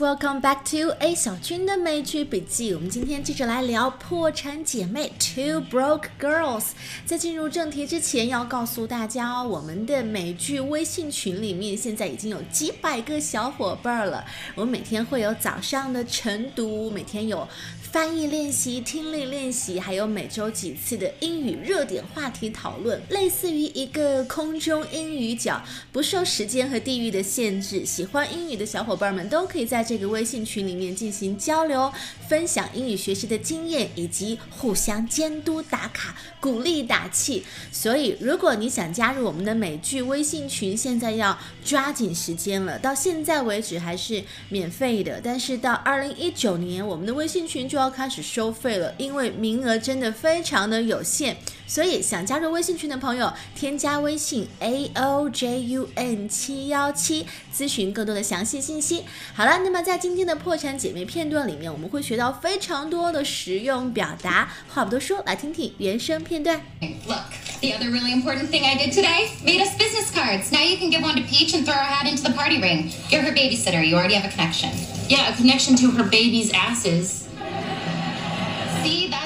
welcome back to A 小军的美剧笔记。我们今天接着来聊《破产姐妹》Two Broke Girls。在进入正题之前，要告诉大家哦，我们的美剧微信群里面现在已经有几百个小伙伴了。我每天会有早上的晨读，每天有。翻译练习、听力练习，还有每周几次的英语热点话题讨论，类似于一个空中英语角，不受时间和地域的限制。喜欢英语的小伙伴们都可以在这个微信群里面进行交流，分享英语学习的经验，以及互相监督、打卡、鼓励、打气。所以，如果你想加入我们的美剧微信群，现在要抓紧时间了。到现在为止还是免费的，但是到二零一九年，我们的微信群就要开始收费了，因为名额真的非常的有限，所以想加入微信群的朋友，添加微信 a o j u n 七幺七，咨询更多的详细信息。好了，那么在今天的破产姐妹片段里面，我们会学到非常多的实用表达。话不多说，来听听原声片段。Look, the other really important thing I did today made us business cards. Now you can give one to Peach and throw her hat into the party ring. You're her babysitter. You already have a connection. Yeah, a connection to her baby's asses.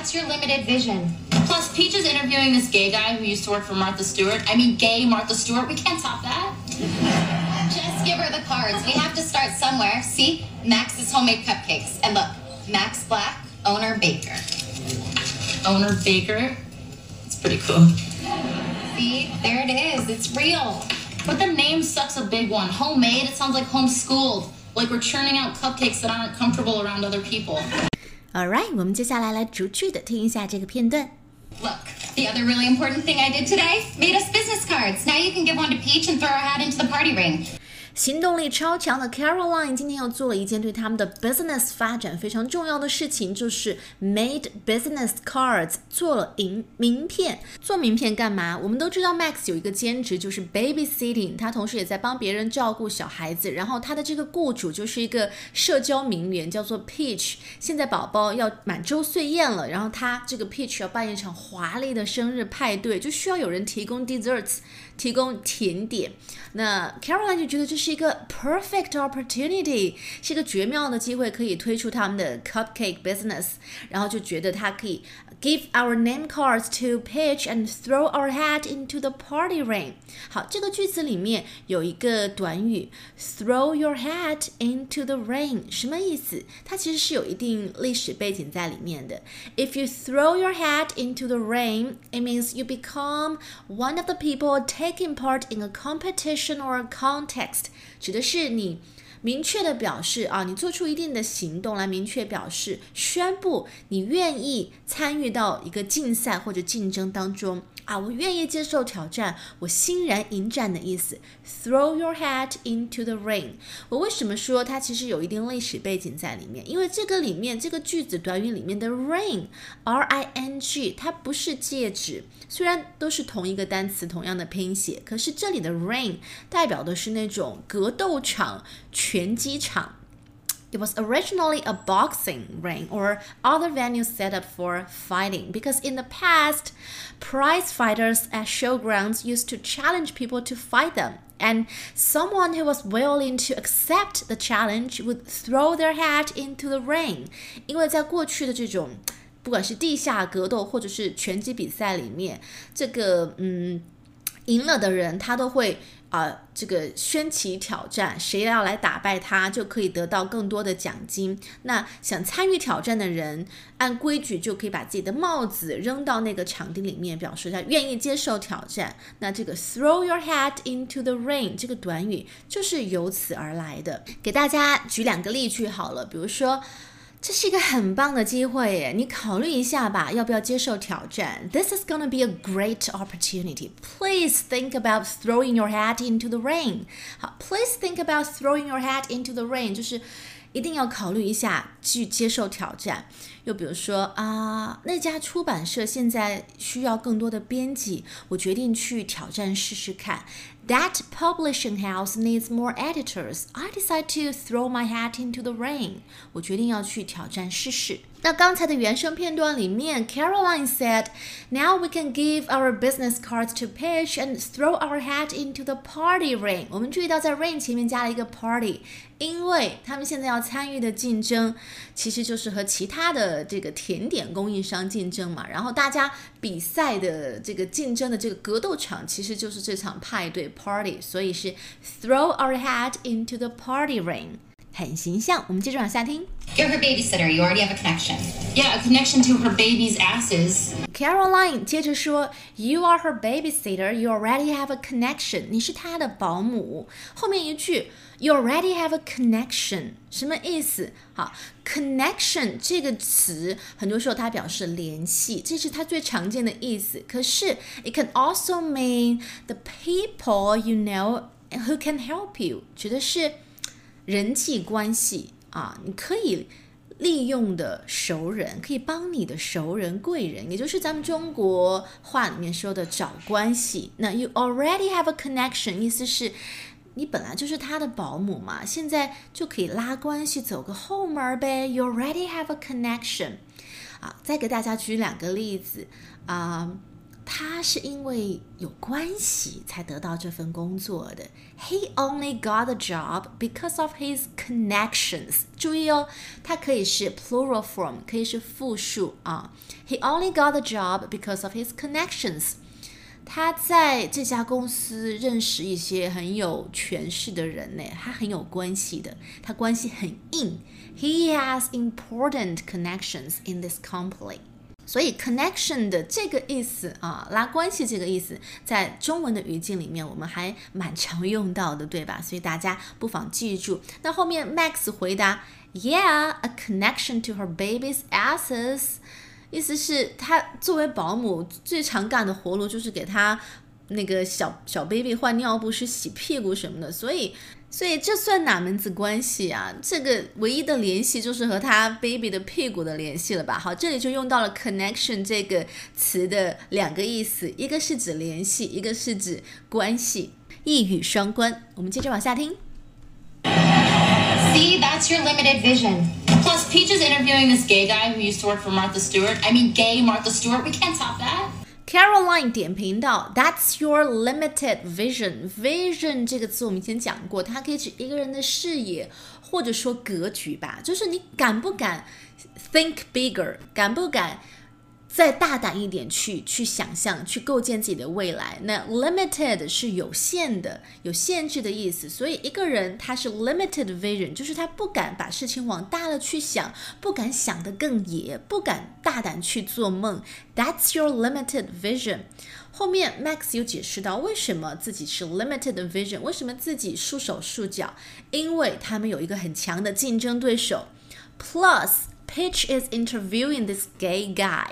That's your limited vision. Plus, Peach is interviewing this gay guy who used to work for Martha Stewart. I mean, gay Martha Stewart. We can't top that. Just give her the cards. We have to start somewhere. See, Max's homemade cupcakes. And look, Max Black, owner baker. Owner Baker. It's pretty cool. See, there it is. It's real. But the name sucks a big one. Homemade, it sounds like homeschooled. Like we're churning out cupcakes that aren't comfortable around other people. All right，我们接下来来逐句的听一下这个片段。 Look, the other really important thing I did today made us business cards. Now you can give one to Peach and throw her hat into the party ring. 行动力超强的 Caroline 今天又做了一件对他们的 business 发展非常重要的事情，就是 made business cards 做了名名片。做名片干嘛？我们都知道 Max 有一个兼职就是 babysitting，他同时也在帮别人照顾小孩子。然后他的这个雇主就是一个社交名媛，叫做 Peach。现在宝宝要满周岁宴了，然后他这个 Peach 要办一场华丽的生日派对，就需要有人提供 desserts，提供甜点。那 Caroline 就觉得这是一个 perfect opportunity，是一个绝妙的机会，可以推出他们的 cupcake business，然后就觉得他可以 give our name cards to Peach and throw our hat into the party ring。好，这个句子里面有一个短语 throw your hat into the ring，什么意思？它其实是有一定历史背景在里面的。If you throw your hat into the ring, it means you become one of the people Taking part in a competition or context，指的是你明确的表示啊，你做出一定的行动来明确表示、宣布你愿意参与到一个竞赛或者竞争当中。啊，我愿意接受挑战，我欣然迎战的意思。Throw your hat into the ring。我为什么说它其实有一定历史背景在里面？因为这个里面这个句子短语里面的 ring，r i n g，它不是戒指，虽然都是同一个单词，同样的拼写，可是这里的 ring 代表的是那种格斗场、拳击场。It was originally a boxing ring or other venue set up for fighting because in the past, prize fighters at showgrounds used to challenge people to fight them. And someone who was willing to accept the challenge would throw their hat into the ring. 因为在过去的这种不管是地下格斗或者是拳击比赛里面，这个嗯赢了的人他都会 啊、这个宣起挑战，谁要来打败他就可以得到更多的奖金。那想参与挑战的人，按规矩就可以把自己的帽子扔到那个场地里面，表示他愿意接受挑战。那这个 throw your hat into the rain 这个短语就是由此而来的。给大家举两个例句好了，比如说。这是一个很棒的机会耶，你考虑一下吧，要不要接受挑战？This is gonna be a great opportunity. Please think about throwing your hat into the ring. 好，Please think about throwing your hat into the ring，就是一定要考虑一下去接受挑战。 又比如说啊，那家出版社现在需要更多的编辑，我决定去挑战试试看。That publishing house needs more editors. I decide to throw my hat into the ring. 我决定要去挑战试试。那刚才的原声片段里面，Caroline said, "Now we can give our business cards to Pitch and throw our hat into the party ring." 我们注意到在 ring 前面加了一个 party，因为他们现在要参与的竞争，其实就是和其他的这个甜点供应商竞争嘛。然后大家比赛的这个竞争的这个格斗场，其实就是这场派对 party，所以是 throw our hat into the party ring。很形象。我们接着往下听。 You're her babysitter. You already have a connection. Yeah, a connection to her baby's asses. Caroline 接着说，You are her babysitter. You already have a connection. 你是她的保姆。后面一句，You already have a connection，什么意思？好，connection 这个词很多时候它表示联系，这是它最常见的意思。可是，it can also mean the people you know who can help you，指的是 人际关系啊，你可以利用的熟人，可以帮你的熟人、贵人，也就是咱们中国话里面说的找关系。那 you already have a connection，意思是你本来就是他的保姆嘛，现在就可以拉关系，走个后门呗。You already have a connection。啊，再给大家举两个例子啊。他是因为有关系才得到这份工作的。He only got the job because of his connections。注意哦，它可以是 plural form，可以是复数啊。He only got the job because of his connections。他在这家公司认识一些很有权势的人呢，他很有关系的，他关系很硬。He has important connections in this company。 所以 connection 的这个意思啊，拉关系这个意思，在中文的语境里面，我们还蛮常用到的，对吧？所以大家不妨记住。那后面 Max 回答，Yeah，a connection to her baby's asses，意思是她作为保姆最常干的活路就是给她那个小小 baby 换尿布、是洗屁股什么的，所以。所以这算哪门子关系啊？这个唯一的联系就是和他 baby 的屁股的联系了吧？好，这里就用到了 connection 这个词的两个意思，一个是指联系，一个是指关系，一语双关。我们接着往下听。See, that's your limited vision. Plus, Peach is interviewing this gay guy who used to work for Martha Stewart. I mean, gay Martha Stewart. We can't top that. Caroline 点评到，That's your limited vision. Vision 这个词我们以前讲过，它可以指一个人的视野，或者说格局吧，就是你敢不敢 think bigger，敢不敢再大胆一点去去想象，去构建自己的未来。那 limited 是有限的、有限制的意思，所以一个人他是 limited vision，就是他不敢把事情往大了去想，不敢想得更野，不敢大胆去做梦。That's your limited vision。后面 Max 有解释到为什么自己是 limited vision，为什么自己束手束脚，因为他们有一个很强的竞争对手。Plus, Pitch is interviewing this gay guy.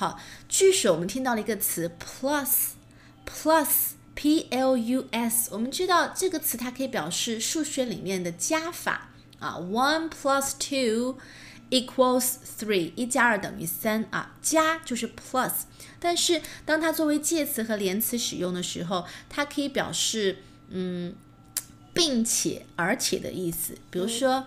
好，句首我们听到了一个词 plus，plus，p l u s。我们知道这个词它可以表示数学里面的加法啊，one plus two equals three，一加二等于三啊，加就是 plus。但是当它作为介词和连词使用的时候，它可以表示嗯，并且而且的意思。比如说，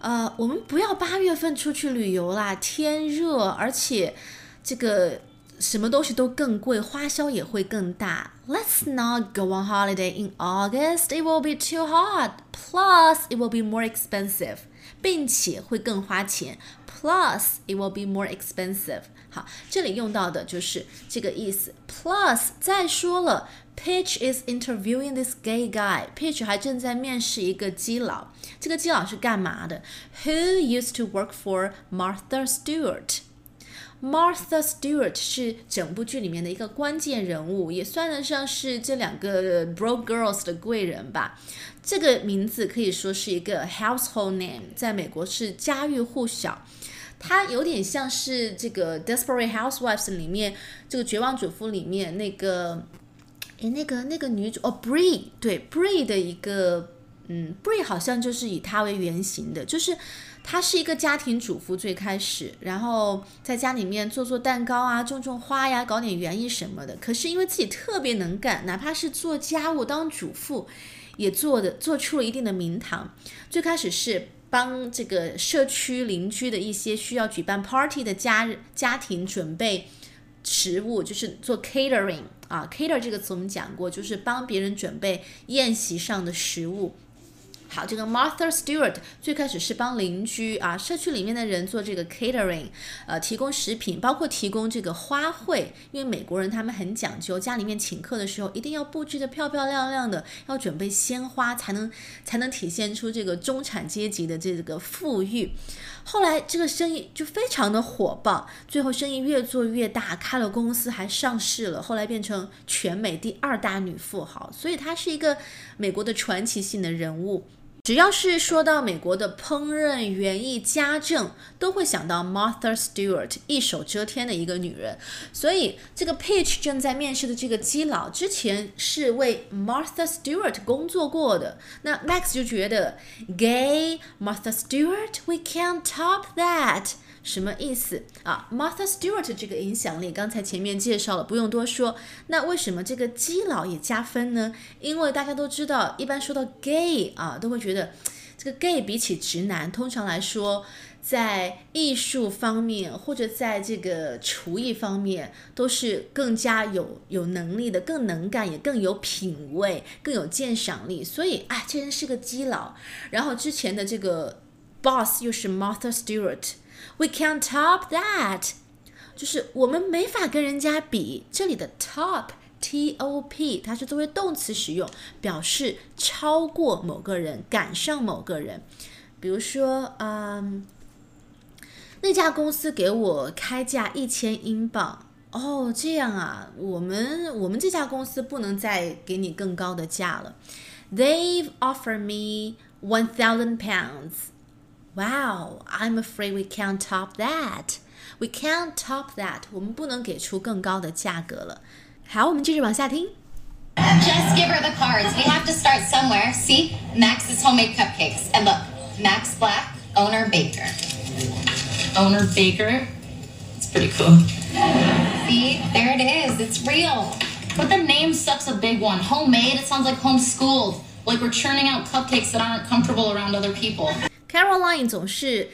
呃，我们不要八月份出去旅游啦，天热，而且。这个什么东西都更贵，花销也会更大。Let's not go on holiday in August. It will be too hot. Plus, it will be more expensive. 并且会更花钱。Plus, it will be more expensive. 好，这里用到的就是这个意思。Plus，再说了，Pitch is interviewing this gay guy. Pitch 还正在面试一个基佬。这个基佬是干嘛的？Who used to work for Martha Stewart? Martha Stewart 是整部剧里面的一个关键人物，也算得上是这两个 Broke Girls 的贵人吧。这个名字可以说是一个 household name，在美国是家喻户晓。它有点像是这个 Desperate Housewives 里面这个绝望主妇里面那个，诶，那个那个女主哦 Bree，对 Bree 的一个嗯，Brie 好像就是以她为原型的，就是她是一个家庭主妇最开始，然后在家里面做做蛋糕啊，种种花呀，搞点园艺什么的。可是因为自己特别能干，哪怕是做家务当主妇，也做的做出了一定的名堂。最开始是帮这个社区邻居的一些需要举办 party 的家家庭准备食物，就是做 catering 啊，cater 这个词我们讲过，就是帮别人准备宴席上的食物。好，这个 Martha Stewart 最开始是帮邻居啊，社区里面的人做这个 catering，呃，提供食品，包括提供这个花卉，因为美国人他们很讲究，家里面请客的时候一定要布置的漂漂亮亮的，要准备鲜花，才能才能体现出这个中产阶级的这个富裕。后来这个生意就非常的火爆，最后生意越做越大，开了公司还上市了，后来变成全美第二大女富豪，所以她是一个美国的传奇性的人物。只要是说到美国的烹饪、园艺、家政，都会想到 Martha Stewart，一手遮天的一个女人。所以，这个 pitch 正在面试的这个基佬，之前是为 Martha Stewart 工作过的。那 Max 就觉得，Gay Martha Stewart，we can't top that。什么意思啊？Martha Stewart 这个影响力，刚才前面介绍了，不用多说。那为什么这个基佬也加分呢？因为大家都知道，一般说到 gay 啊，都会觉得这个 gay 比起直男，通常来说，在艺术方面或者在这个厨艺方面，都是更加有有能力的，更能干，也更有品味，更有鉴赏力。所以，哎，这人是个基佬。然后之前的这个 boss 又是 Martha Stewart。We can't top that，就是我们没法跟人家比。这里的 top，t o p，它是作为动词使用，表示超过某个人，赶上某个人。比如说，嗯，那家公司给我开价一千英镑。哦，这样啊，我们我们这家公司不能再给你更高的价了。They've offered me one thousand pounds. Wow, I'm afraid we can't top that. We can't top that. 我们不能给出更高的价格了。好，我们继续往下听。Just give her the cards. We have to start somewhere. See, Max's homemade cupcakes. And look, Max Black, owner baker. Owner Baker. It's pretty cool. See, there it is. It's real. But the name sucks a big one. Homemade, it sounds like homeschooled. Like we're churning out cupcakes that aren't comfortable around other people. Caroline 总是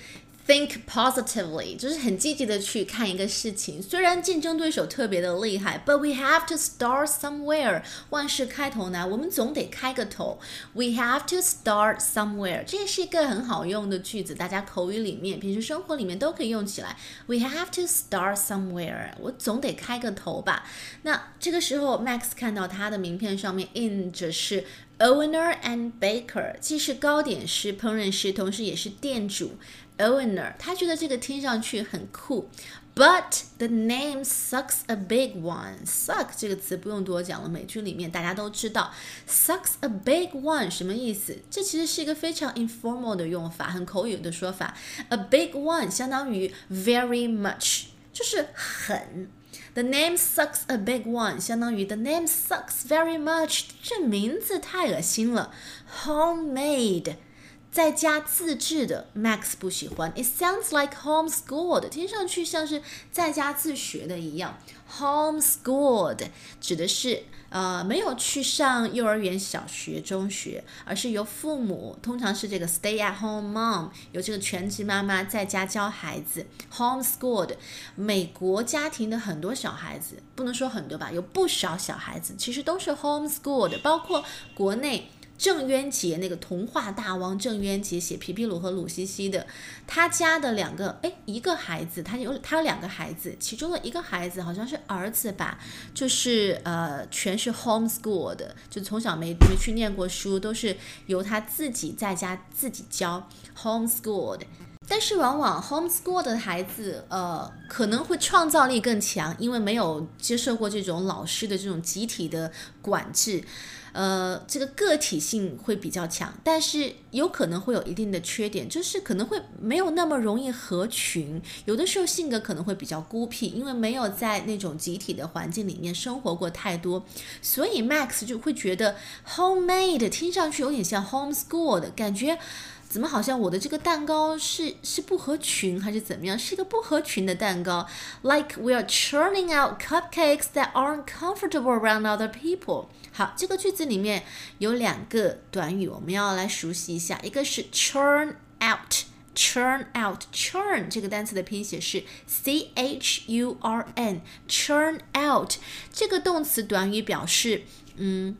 think positively，就是很积极的去看一个事情。虽然竞争对手特别的厉害，but we have to start somewhere。万事开头难，我们总得开个头。We have to start somewhere，这是一个很好用的句子，大家口语里面、平时生活里面都可以用起来。We have to start somewhere，我总得开个头吧。那这个时候，Max 看到他的名片上面印着是。Owner and baker 既是糕点师、烹饪师，同时也是店主。Owner，他觉得这个听上去很酷。But the name sucks a big one. Suck 这个词不用多讲了，美剧里面大家都知道。Sucks a big one 什么意思？这其实是一个非常 informal 的用法，很口语的说法。A big one 相当于 very much，就是很。The name sucks a big one，相当于 The name sucks very much。这名字太恶心了。Homemade， 在家自制的，Max 不喜欢。It sounds like homeschooled，听上去像是在家自学的一样。Homeschooled 指的是。呃，没有去上幼儿园、小学、中学，而是由父母，通常是这个 stay at home mom，由这个全职妈妈在家教孩子，homeschooled。美国家庭的很多小孩子，不能说很多吧，有不少小孩子其实都是 homeschooled，包括国内。郑渊洁那个童话大王郑渊洁写皮皮鲁和鲁西西的，他家的两个哎一个孩子，他有他有两个孩子，其中的一个孩子好像是儿子吧，就是呃全是 homeschool 的，就从小没没去念过书，都是由他自己在家自己教 homeschooled。但是往往 homeschool 的孩子呃可能会创造力更强，因为没有接受过这种老师的这种集体的管制。呃，这个个体性会比较强，但是有可能会有一定的缺点，就是可能会没有那么容易合群，有的时候性格可能会比较孤僻，因为没有在那种集体的环境里面生活过太多，所以 Max 就会觉得 homemade 听上去有点像 homeschool 的感觉。怎么好像我的这个蛋糕是是不合群还是怎么样？是一个不合群的蛋糕，like we are churning out cupcakes that aren't comfortable around other people。好，这个句子里面有两个短语，我们要来熟悉一下，一个是 churn out，churn out，churn 这个单词的拼写是 c h u r n，churn out 这个动词短语表示，嗯。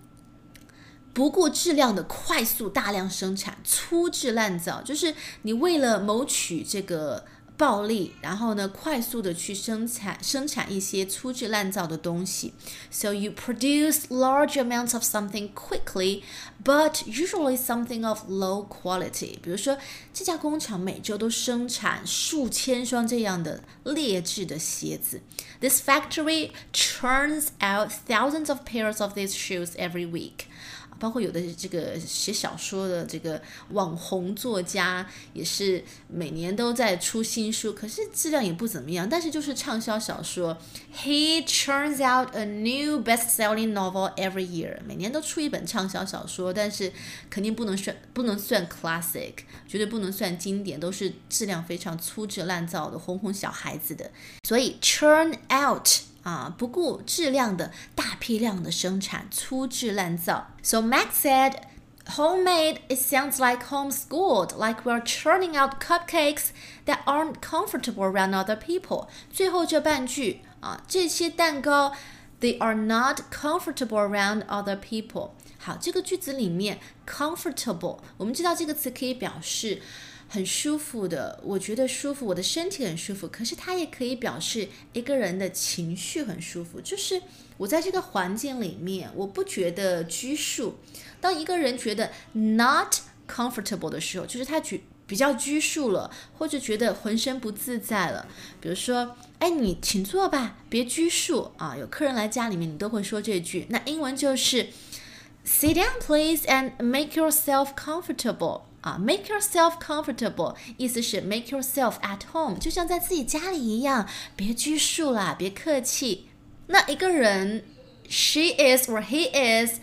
不顾质量的快速大量生产，粗制滥造，就是你为了谋取这个暴利，然后呢，快速的去生产生产一些粗制滥造的东西。So you produce large amounts of something quickly, but usually something of low quality。比如说，这家工厂每周都生产数千双这样的劣质的鞋子。This factory churns out thousands of pairs of these shoes every week. 包括有的这个写小说的这个网红作家，也是每年都在出新书，可是质量也不怎么样。但是就是畅销小说，He churns out a new best-selling novel every year，每年都出一本畅销小说，但是肯定不能算不能算 classic，绝对不能算经典，都是质量非常粗制滥造的，哄哄小孩子的。所以 churn out。啊，不顾质量的大批量的生产，粗制滥造。So Max said, homemade it sounds like homeschooled, like we're churning out cupcakes that aren't comfortable around other people. 最后这半句啊，这些蛋糕 they are not comfortable around other people。好，这个句子里面 comfortable，我们知道这个词可以表示。 很舒服的，我觉得舒服，我的身体很舒服。可是它也可以表示一个人的情绪很舒服，就是我在这个环境里面，我不觉得拘束。当一个人觉得 not comfortable 的时候，就是他举比较拘束了，或者觉得浑身不自在了。比如说，哎，你请坐吧，别拘束啊。有客人来家里面，你都会说这句。那英文就是 sit down please and make yourself comfortable。啊，make yourself comfortable，意思是 make yourself at home，就像在自己家里一样，别拘束啦，别客气。那一个人，she is or he is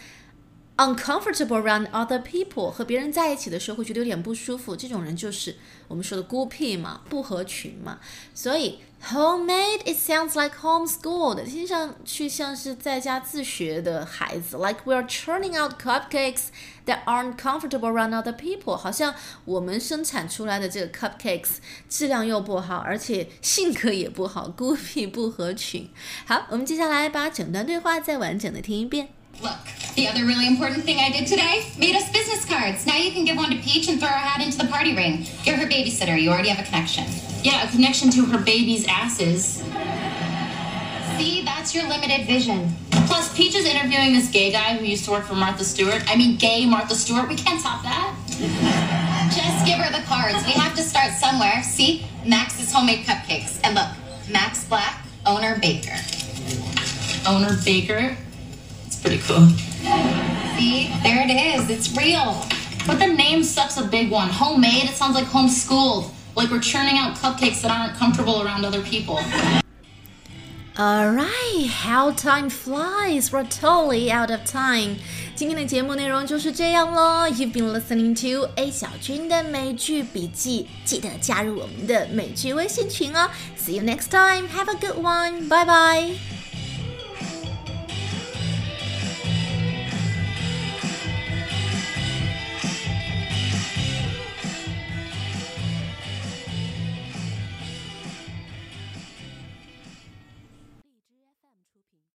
uncomfortable around other people，和别人在一起的时候会觉得有点不舒服，这种人就是我们说的孤僻嘛，不合群嘛。所以 homemade it sounds like homeschooled，听上去像是在家自学的孩子，like we are churning out cupcakes。that aren't comfortable around other people，好像我们生产出来的这个 cupcakes 质量又不好，而且性格也不好，孤僻不合群。好，我们接下来把整段对话再完整的听一遍。Look, the other really important thing I did today made us business cards. Now you can give one to Peach and throw her hat into the party ring. You're her babysitter. You already have a connection. Yeah, a connection to her baby's asses. See, that's your limited vision. Plus, Peach is interviewing this gay guy who used to work for Martha Stewart. I mean, gay Martha Stewart. We can't top that. Just give her the cards. We have to start somewhere. See, Max's homemade cupcakes. And look, Max Black, owner baker. Owner baker? It's pretty cool. See, there it is. It's real. But the name sucks a big one. Homemade, it sounds like homeschooled. Like we're churning out cupcakes that aren't comfortable around other people. Alright, how time flies! We're totally out of time. 今天的节目内容就是这样喽。You've been listening to A 小军的美剧笔记，记得加入我们的美剧微信群哦。See you next time. Have a good one. Bye bye.